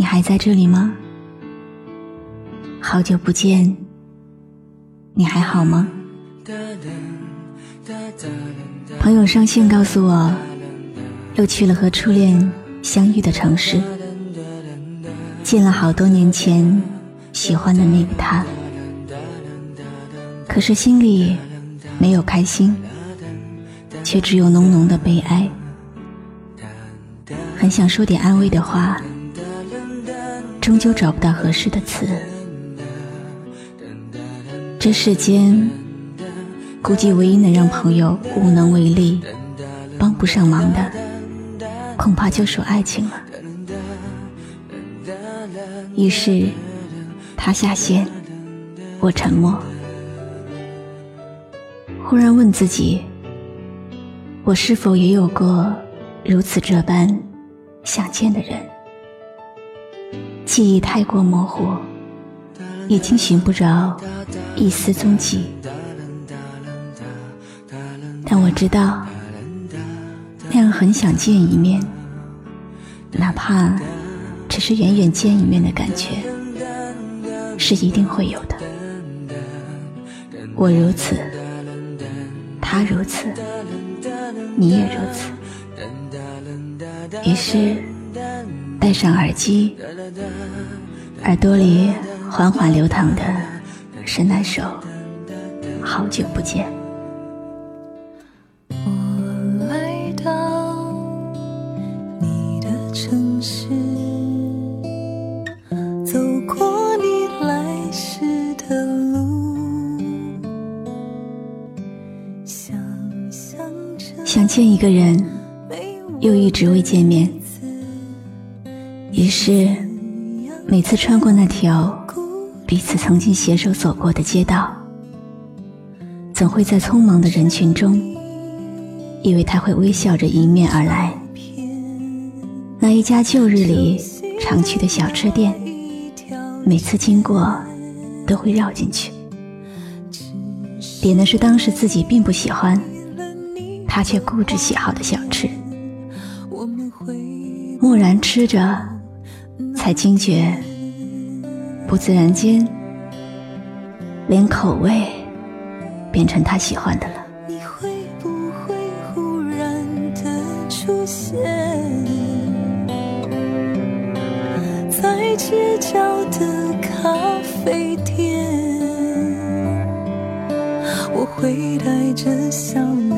你还在这里吗？好久不见，你还好吗？朋友上线告诉我，又去了和初恋相遇的城市，见了好多年前喜欢的那个他，可是心里没有开心，却只有浓浓的悲哀。很想说点安慰的话，终究找不到合适的词。这世间，估计唯一能让朋友无能为力、帮不上忙的，恐怕就属爱情了。于是，他下线，我沉默。忽然问自己：我是否也有过如此这般？想见的人，记忆太过模糊，已经寻不着一丝踪迹。但我知道，那样很想见一面，哪怕只是远远见一面的感觉，是一定会有的。我如此，他如此，你也如此。于是，戴上耳机，耳朵里缓缓流淌的是那首《好久不见》。我来到你的城市，走过你来时的路，想象着想见一个人。又一直未见面，于是每次穿过那条彼此曾经携手走过的街道，总会在匆忙的人群中，以为他会微笑着迎面而来。那一家旧日里常去的小吃店，每次经过都会绕进去，点的是当时自己并不喜欢，他却固执喜好的小吃。默然吃着，才惊觉，不自然间，连口味变成他喜欢的了。你会不会忽然的出现在街角的咖啡店？我会带着笑脸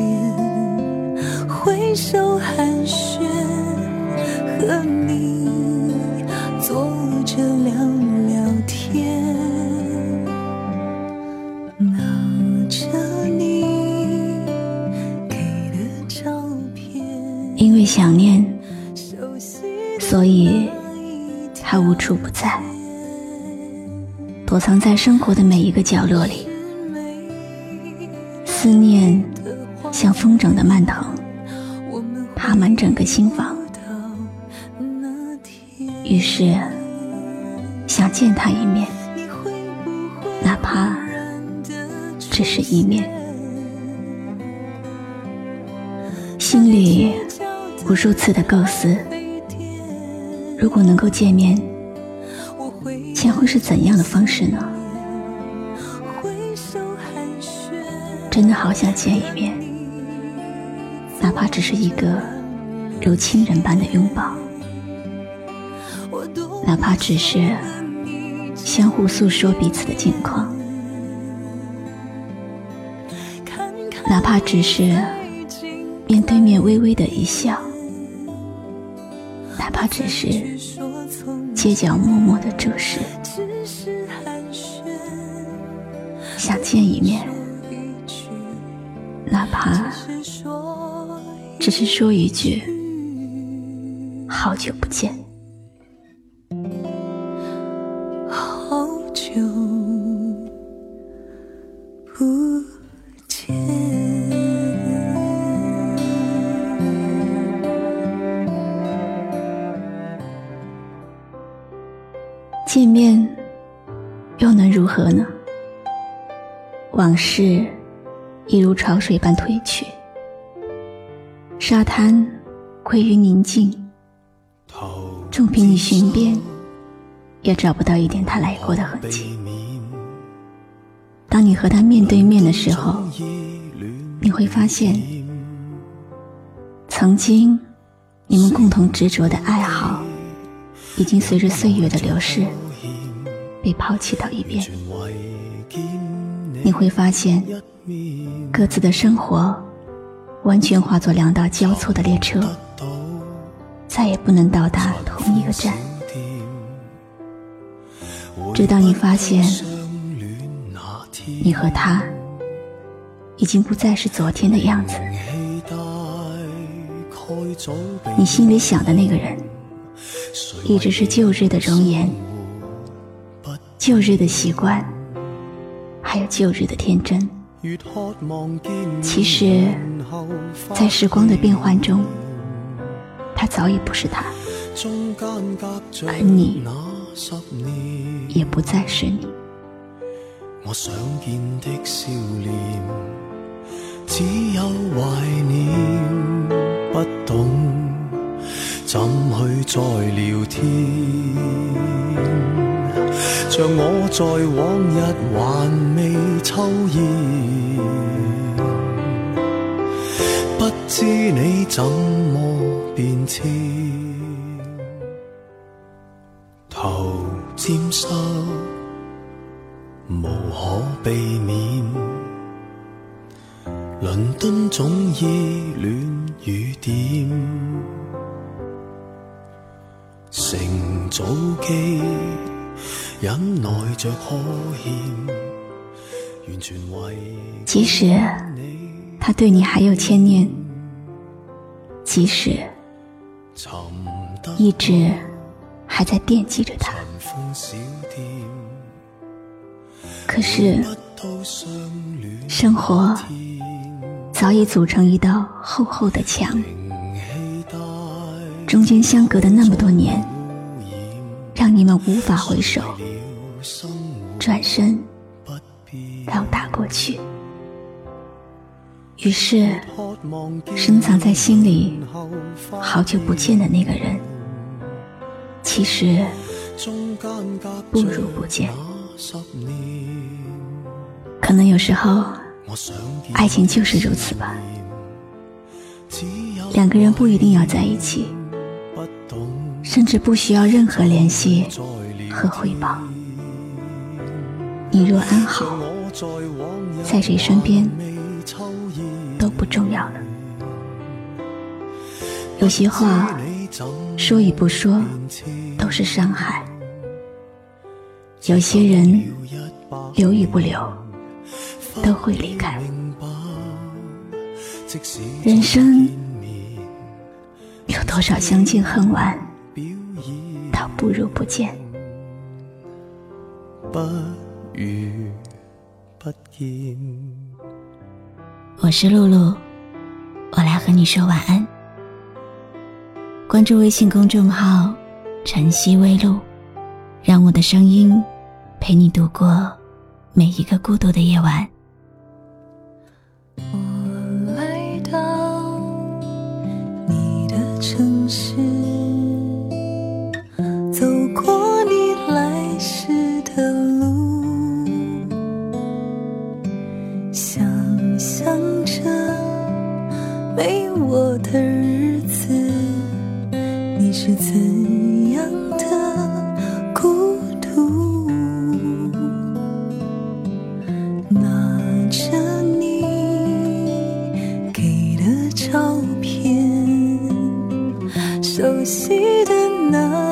挥手寒暄。和你想念，所以他无处不在，躲藏在生活的每一个角落里。思念像风筝的蔓藤，爬满整个心房。于是，想见他一面，哪怕只是一面。心里无数次的构思：如果能够见面，将会是怎样的方式呢？真的好想见一面，哪怕只是一个如亲人般的拥抱，哪怕只是相互诉说彼此的近况，哪怕只是面对面微微的一笑，哪怕只是街角默默的注视，想见一面，哪怕。只是说一句“好久不见”，好久不何呢？往事一如潮水般退去。沙滩归于宁静，纵凭你寻遍，也找不到一点他来过的痕迹。当你和他面对面的时候，你会发现，曾经你们共同执着的爱好，已经随着岁月的流逝被抛弃到一边。你会发现，各自的生活。完全化作两道交错的列车，再也不能到达同一个站。直到你发现，你和他已经不再是昨天的样子，你心里想的那个人，一直是旧日的容颜、旧日的习惯，还有旧日的天真。其实，在时光的变换中，他早已不是他，而你也不再是你。我想见的笑脸，只有怀念，不懂怎去再聊天。像我在往日还未抽烟，不知你怎么变迁。头沾湿，无可避免。伦敦总依恋雨点，乘早机机。即使他对你还有牵念，即使一直还在惦记着他，可是生活早已组成一道厚厚的墙，中间相隔的那么多年。让你们无法回首，转身到达过去。于是，深藏在心里好久不见的那个人，其实不如不见。可能有时候，爱情就是如此吧。两个人不一定要在一起。甚至不需要任何联系和回报。你若安好，在谁身边都不重要了。有些话说与不说都是伤害，有些人留与不留都会离开。人生有多少相见恨晚？不如不见，不如不见。我是露露，我来和你说晚安。关注微信公众号“晨曦微露”，让我的声音陪你度过每一个孤独的夜晚。熟悉的那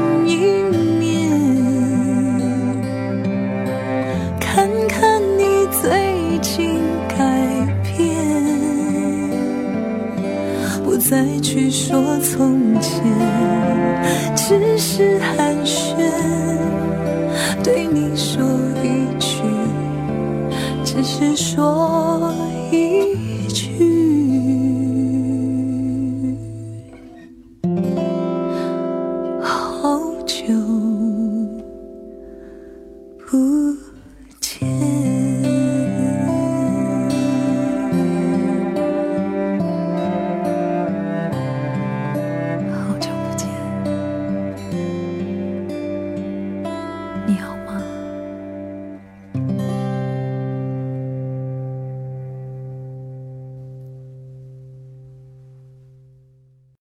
说从前，只是寒暄，对你说一句。只是说